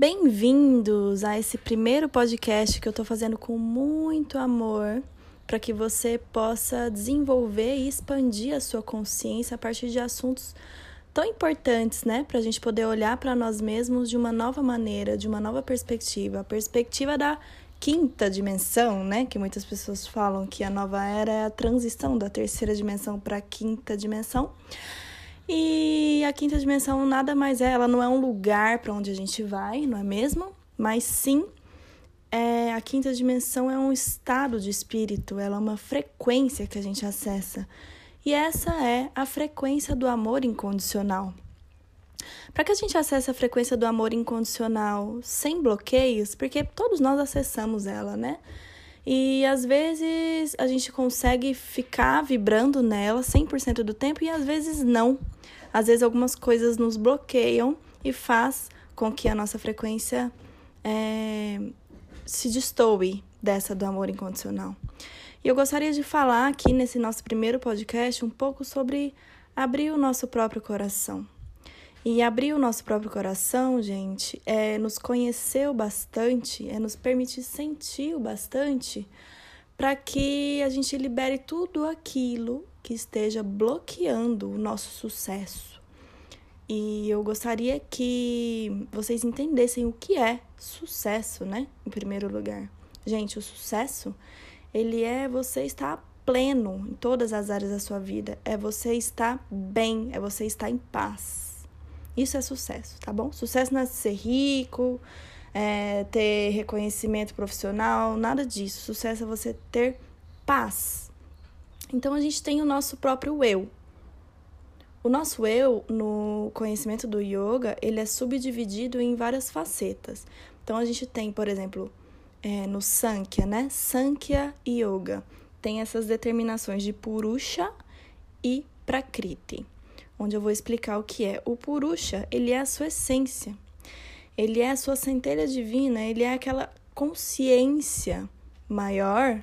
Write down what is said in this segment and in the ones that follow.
Bem-vindos a esse primeiro podcast que eu tô fazendo com muito amor para que você possa desenvolver e expandir a sua consciência a partir de assuntos tão importantes, né? Para a gente poder olhar para nós mesmos de uma nova maneira, de uma nova perspectiva a perspectiva da quinta dimensão, né? Que muitas pessoas falam que a nova era é a transição da terceira dimensão para a quinta dimensão. E a quinta dimensão nada mais é, ela não é um lugar para onde a gente vai, não é mesmo? Mas sim, é, a quinta dimensão é um estado de espírito, ela é uma frequência que a gente acessa. E essa é a frequência do amor incondicional. Para que a gente acesse a frequência do amor incondicional sem bloqueios, porque todos nós acessamos ela, né? E às vezes a gente consegue ficar vibrando nela 100% do tempo e às vezes não. Às vezes algumas coisas nos bloqueiam e faz com que a nossa frequência é, se destoe dessa do amor incondicional. E eu gostaria de falar aqui nesse nosso primeiro podcast um pouco sobre abrir o nosso próprio coração. E abrir o nosso próprio coração, gente, é nos conhecer o bastante, é nos permitir sentir o bastante para que a gente libere tudo aquilo que esteja bloqueando o nosso sucesso. E eu gostaria que vocês entendessem o que é sucesso, né? Em primeiro lugar. Gente, o sucesso, ele é você estar pleno em todas as áreas da sua vida, é você estar bem, é você estar em paz. Isso é sucesso, tá bom? Sucesso não é ser rico, é, ter reconhecimento profissional, nada disso. Sucesso é você ter paz. Então a gente tem o nosso próprio eu. O nosso eu, no conhecimento do yoga, ele é subdividido em várias facetas. Então a gente tem, por exemplo, é, no Sankhya, né? Sankhya Yoga. Tem essas determinações de Purusha e Prakriti onde eu vou explicar o que é. O Purusha, ele é a sua essência. Ele é a sua centelha divina, ele é aquela consciência maior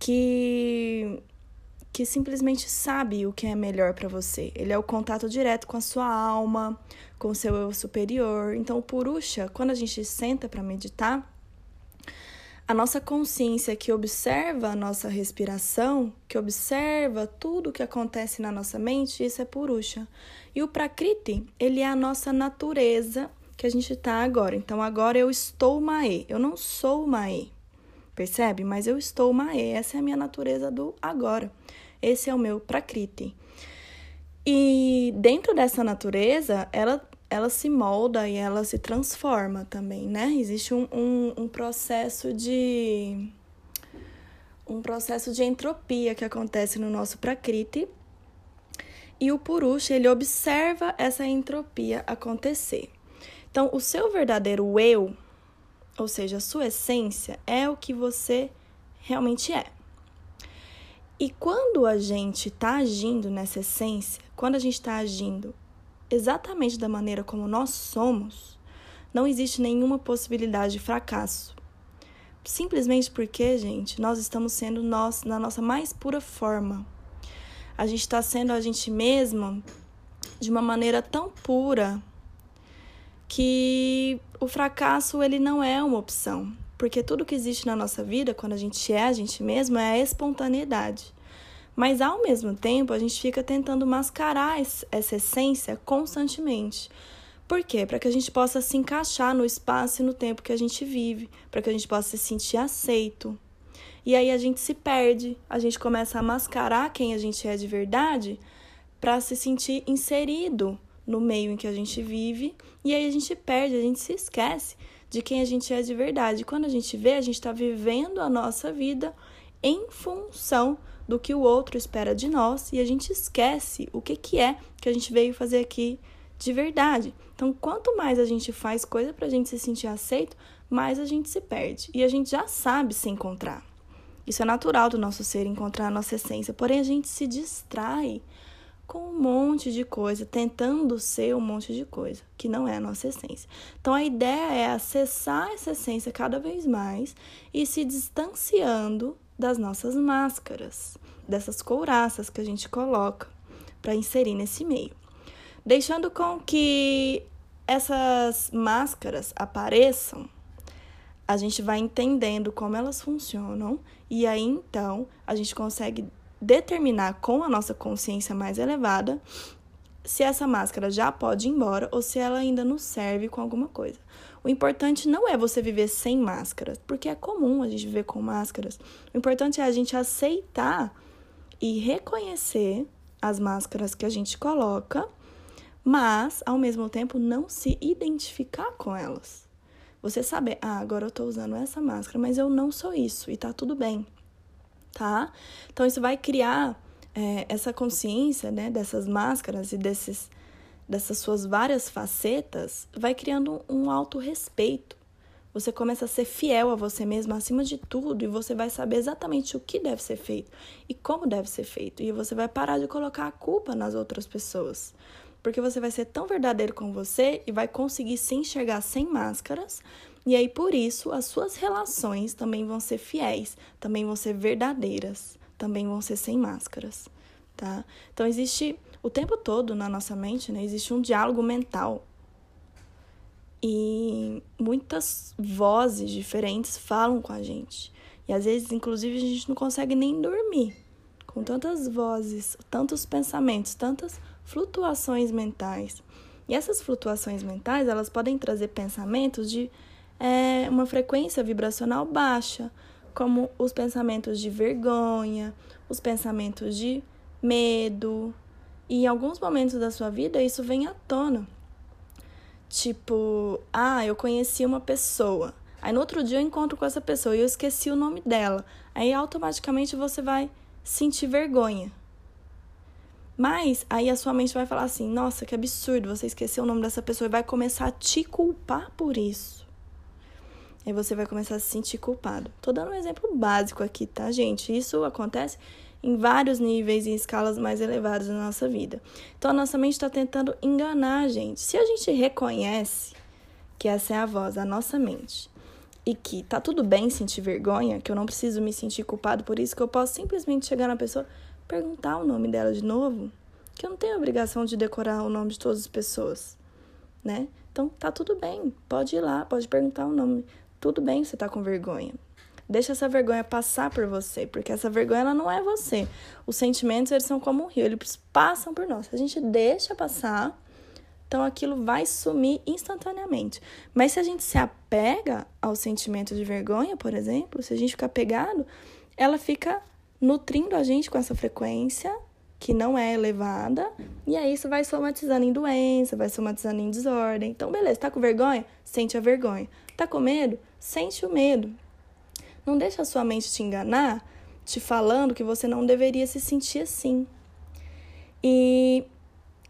que que simplesmente sabe o que é melhor para você. Ele é o contato direto com a sua alma, com o seu eu superior. Então, o Purusha, quando a gente senta para meditar, a nossa consciência que observa a nossa respiração, que observa tudo o que acontece na nossa mente, isso é Purusha. E o Prakriti, ele é a nossa natureza que a gente está agora. Então, agora eu estou Mae, eu não sou Mae, percebe? Mas eu estou Mae, essa é a minha natureza do agora. Esse é o meu Prakriti. E dentro dessa natureza, ela ela se molda e ela se transforma também, né? Existe um, um, um processo de um processo de entropia que acontece no nosso prakriti e o Purusha ele observa essa entropia acontecer. Então, o seu verdadeiro eu, ou seja, a sua essência, é o que você realmente é. E quando a gente está agindo nessa essência, quando a gente está agindo exatamente da maneira como nós somos, não existe nenhuma possibilidade de fracasso. Simplesmente porque, gente, nós estamos sendo nós na nossa mais pura forma. A gente está sendo a gente mesma de uma maneira tão pura que o fracasso ele não é uma opção, porque tudo que existe na nossa vida, quando a gente é a gente mesmo, é a espontaneidade. Mas ao mesmo tempo, a gente fica tentando mascarar essa essência constantemente. Por quê? Para que a gente possa se encaixar no espaço e no tempo que a gente vive, para que a gente possa se sentir aceito. E aí a gente se perde, a gente começa a mascarar quem a gente é de verdade para se sentir inserido no meio em que a gente vive, e aí a gente perde, a gente se esquece de quem a gente é de verdade. Quando a gente vê, a gente está vivendo a nossa vida em função do que o outro espera de nós e a gente esquece o que, que é que a gente veio fazer aqui de verdade. Então, quanto mais a gente faz coisa para a gente se sentir aceito, mais a gente se perde. E a gente já sabe se encontrar. Isso é natural do nosso ser, encontrar a nossa essência. Porém, a gente se distrai com um monte de coisa, tentando ser um monte de coisa, que não é a nossa essência. Então, a ideia é acessar essa essência cada vez mais e se distanciando das nossas máscaras, dessas couraças que a gente coloca para inserir nesse meio. Deixando com que essas máscaras apareçam, a gente vai entendendo como elas funcionam e aí então a gente consegue determinar com a nossa consciência mais elevada se essa máscara já pode ir embora ou se ela ainda nos serve com alguma coisa. O importante não é você viver sem máscaras, porque é comum a gente viver com máscaras. O importante é a gente aceitar e reconhecer as máscaras que a gente coloca, mas ao mesmo tempo não se identificar com elas. Você saber, ah, agora eu tô usando essa máscara, mas eu não sou isso e tá tudo bem, tá? Então isso vai criar é, essa consciência, né, dessas máscaras e desses, dessas suas várias facetas, vai criando um autorrespeito. Você começa a ser fiel a você mesmo acima de tudo e você vai saber exatamente o que deve ser feito e como deve ser feito. E você vai parar de colocar a culpa nas outras pessoas. Porque você vai ser tão verdadeiro com você e vai conseguir se enxergar sem máscaras. E aí, por isso, as suas relações também vão ser fiéis, também vão ser verdadeiras também vão ser sem máscaras, tá? Então existe o tempo todo na nossa mente, né? Existe um diálogo mental. E muitas vozes diferentes falam com a gente. E às vezes, inclusive, a gente não consegue nem dormir. Com tantas vozes, tantos pensamentos, tantas flutuações mentais. E essas flutuações mentais, elas podem trazer pensamentos de é, uma frequência vibracional baixa, como os pensamentos de vergonha, os pensamentos de medo. E em alguns momentos da sua vida isso vem à tona. Tipo, ah, eu conheci uma pessoa. Aí no outro dia eu encontro com essa pessoa e eu esqueci o nome dela. Aí automaticamente você vai sentir vergonha. Mas aí a sua mente vai falar assim: nossa, que absurdo, você esqueceu o nome dessa pessoa e vai começar a te culpar por isso. Aí você vai começar a se sentir culpado. Tô dando um exemplo básico aqui, tá, gente? Isso acontece em vários níveis e escalas mais elevadas na nossa vida. Então a nossa mente está tentando enganar a gente. Se a gente reconhece que essa é a voz da nossa mente e que tá tudo bem sentir vergonha, que eu não preciso me sentir culpado por isso, que eu posso simplesmente chegar na pessoa, perguntar o nome dela de novo, que eu não tenho obrigação de decorar o nome de todas as pessoas, né? Então tá tudo bem, pode ir lá, pode perguntar o nome tudo bem você tá com vergonha. Deixa essa vergonha passar por você, porque essa vergonha ela não é você. Os sentimentos eles são como um rio, eles passam por nós. A gente deixa passar, então aquilo vai sumir instantaneamente. Mas se a gente se apega ao sentimento de vergonha, por exemplo, se a gente ficar pegado, ela fica nutrindo a gente com essa frequência que não é elevada, e aí isso vai somatizando em doença, vai somatizando em desordem. Então, beleza, tá com vergonha? Sente a vergonha. Tá com medo? Sente o medo. Não deixa a sua mente te enganar, te falando que você não deveria se sentir assim. E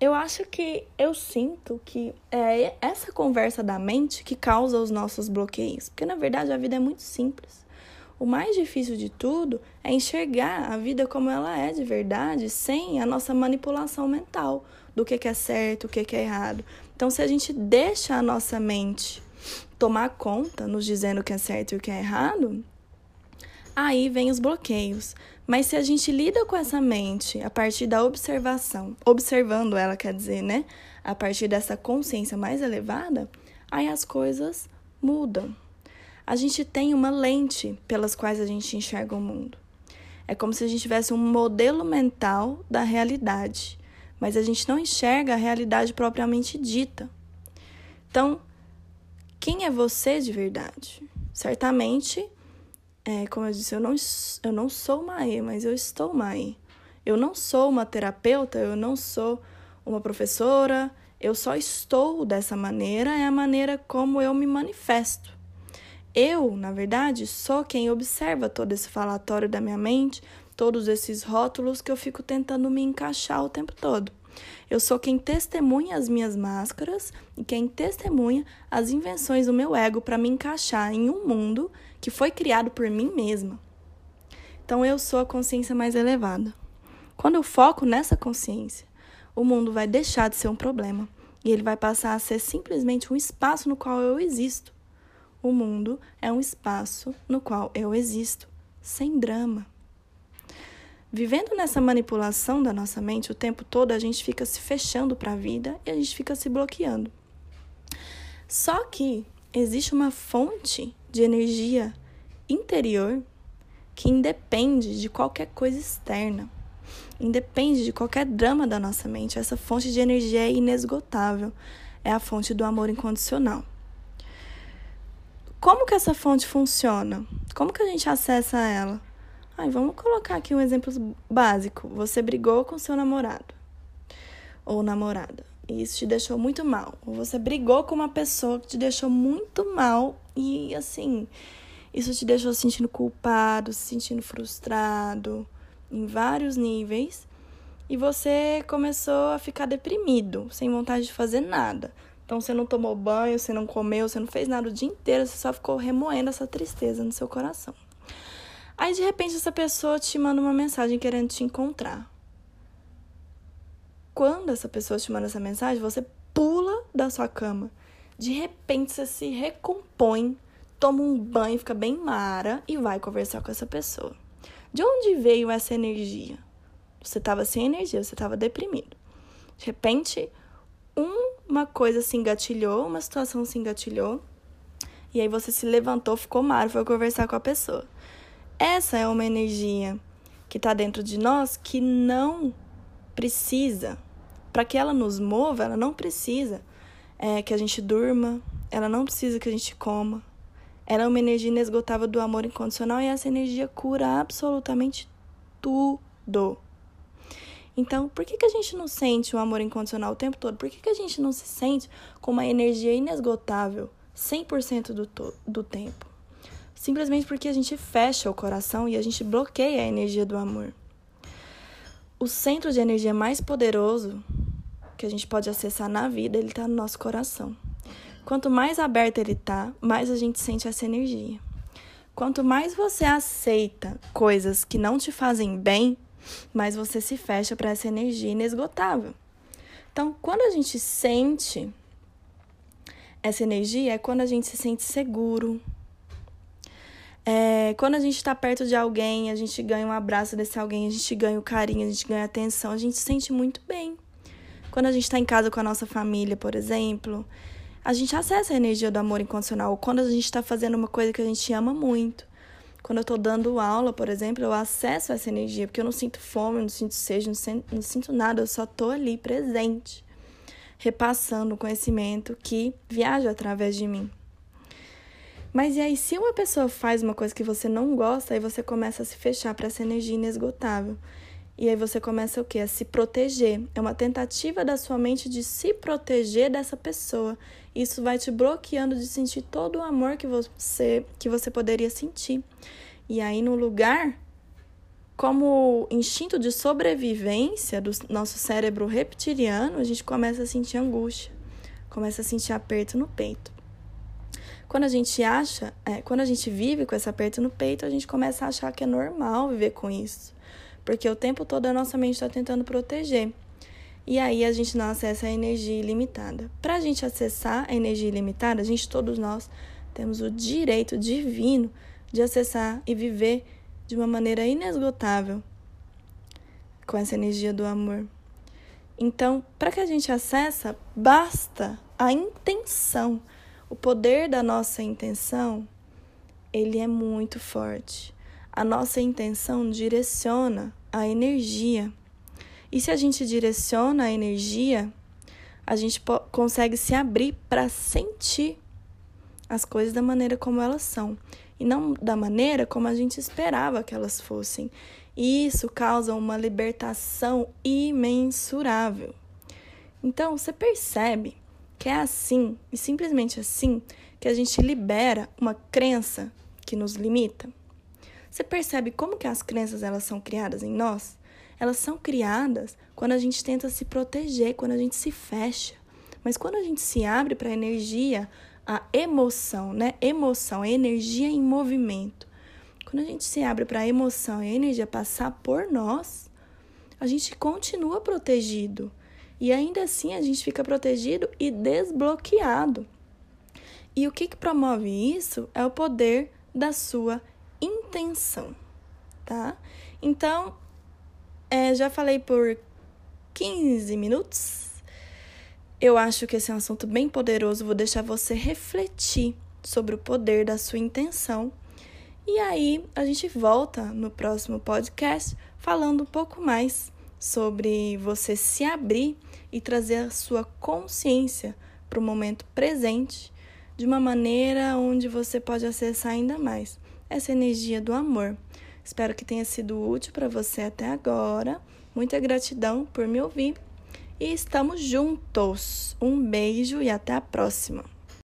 eu acho que eu sinto que é essa conversa da mente que causa os nossos bloqueios. Porque na verdade a vida é muito simples. O mais difícil de tudo é enxergar a vida como ela é de verdade, sem a nossa manipulação mental do que é certo, o que é errado. Então, se a gente deixa a nossa mente tomar conta, nos dizendo o que é certo e o que é errado, aí vem os bloqueios. Mas se a gente lida com essa mente a partir da observação, observando ela, quer dizer, né? A partir dessa consciência mais elevada, aí as coisas mudam. A gente tem uma lente pelas quais a gente enxerga o mundo. É como se a gente tivesse um modelo mental da realidade, mas a gente não enxerga a realidade propriamente dita. Então, quem é você de verdade? Certamente, é, como eu disse, eu não, eu não sou Mae, mas eu estou Mae. Eu não sou uma terapeuta, eu não sou uma professora, eu só estou dessa maneira, é a maneira como eu me manifesto. Eu, na verdade, sou quem observa todo esse falatório da minha mente, todos esses rótulos que eu fico tentando me encaixar o tempo todo. Eu sou quem testemunha as minhas máscaras e quem testemunha as invenções do meu ego para me encaixar em um mundo que foi criado por mim mesma. Então eu sou a consciência mais elevada. Quando eu foco nessa consciência, o mundo vai deixar de ser um problema e ele vai passar a ser simplesmente um espaço no qual eu existo. O mundo é um espaço no qual eu existo, sem drama. Vivendo nessa manipulação da nossa mente o tempo todo, a gente fica se fechando para a vida e a gente fica se bloqueando. Só que existe uma fonte de energia interior que independe de qualquer coisa externa. Independe de qualquer drama da nossa mente. Essa fonte de energia é inesgotável. É a fonte do amor incondicional. Como que essa fonte funciona? Como que a gente acessa ela? Ai, vamos colocar aqui um exemplo básico. Você brigou com seu namorado ou namorada e isso te deixou muito mal. Ou você brigou com uma pessoa que te deixou muito mal e assim, isso te deixou se sentindo culpado, se sentindo frustrado em vários níveis. E você começou a ficar deprimido, sem vontade de fazer nada. Então você não tomou banho, você não comeu, você não fez nada o dia inteiro, você só ficou remoendo essa tristeza no seu coração. Aí de repente essa pessoa te manda uma mensagem querendo te encontrar. Quando essa pessoa te manda essa mensagem, você pula da sua cama. De repente você se recompõe, toma um banho, fica bem mara e vai conversar com essa pessoa. De onde veio essa energia? Você estava sem energia, você estava deprimido. De repente, uma coisa se engatilhou, uma situação se engatilhou, e aí você se levantou, ficou mar, foi conversar com a pessoa. Essa é uma energia que está dentro de nós que não precisa, para que ela nos mova, ela não precisa é, que a gente durma, ela não precisa que a gente coma. Ela é uma energia inesgotável do amor incondicional e essa energia cura absolutamente tudo. Então, por que, que a gente não sente o amor incondicional o tempo todo? Por que, que a gente não se sente com uma energia inesgotável 100% do, do tempo? Simplesmente porque a gente fecha o coração e a gente bloqueia a energia do amor. O centro de energia mais poderoso que a gente pode acessar na vida, ele está no nosso coração. Quanto mais aberto ele está, mais a gente sente essa energia. Quanto mais você aceita coisas que não te fazem bem, mas você se fecha para essa energia inesgotável. Então, quando a gente sente essa energia, é quando a gente se sente seguro. É, quando a gente está perto de alguém, a gente ganha um abraço desse alguém, a gente ganha o carinho, a gente ganha atenção, a gente se sente muito bem. Quando a gente está em casa com a nossa família, por exemplo, a gente acessa a energia do amor incondicional. Quando a gente está fazendo uma coisa que a gente ama muito. Quando eu estou dando aula, por exemplo, eu acesso essa energia, porque eu não sinto fome, não sinto sede, não sinto, não sinto nada, eu só estou ali presente, repassando o conhecimento que viaja através de mim. Mas e aí, se uma pessoa faz uma coisa que você não gosta, aí você começa a se fechar para essa energia inesgotável. E aí você começa o quê? A se proteger. É uma tentativa da sua mente de se proteger dessa pessoa. Isso vai te bloqueando de sentir todo o amor que você que você poderia sentir. E aí no lugar como instinto de sobrevivência do nosso cérebro reptiliano, a gente começa a sentir angústia, começa a sentir aperto no peito. Quando a gente acha, é, quando a gente vive com esse aperto no peito, a gente começa a achar que é normal viver com isso porque o tempo todo a nossa mente está tentando proteger. E aí a gente não acessa a energia ilimitada. Para a gente acessar a energia ilimitada, a gente, todos nós, temos o direito divino de acessar e viver de uma maneira inesgotável com essa energia do amor. Então, para que a gente acessa, basta a intenção. O poder da nossa intenção, ele é muito forte a nossa intenção direciona a energia. E se a gente direciona a energia, a gente consegue se abrir para sentir as coisas da maneira como elas são e não da maneira como a gente esperava que elas fossem. E isso causa uma libertação imensurável. Então, você percebe que é assim e simplesmente assim que a gente libera uma crença que nos limita? Você percebe como que as crenças elas são criadas em nós? Elas são criadas quando a gente tenta se proteger, quando a gente se fecha. Mas quando a gente se abre para a energia, a emoção, né? Emoção, energia em movimento. Quando a gente se abre para a emoção e a energia passar por nós, a gente continua protegido. E ainda assim a gente fica protegido e desbloqueado. E o que, que promove isso é o poder da sua intenção, tá? Então, é, já falei por 15 minutos. Eu acho que esse é um assunto bem poderoso, vou deixar você refletir sobre o poder da sua intenção. E aí a gente volta no próximo podcast falando um pouco mais sobre você se abrir e trazer a sua consciência para o momento presente de uma maneira onde você pode acessar ainda mais essa energia do amor. Espero que tenha sido útil para você até agora. Muita gratidão por me ouvir e estamos juntos. Um beijo e até a próxima.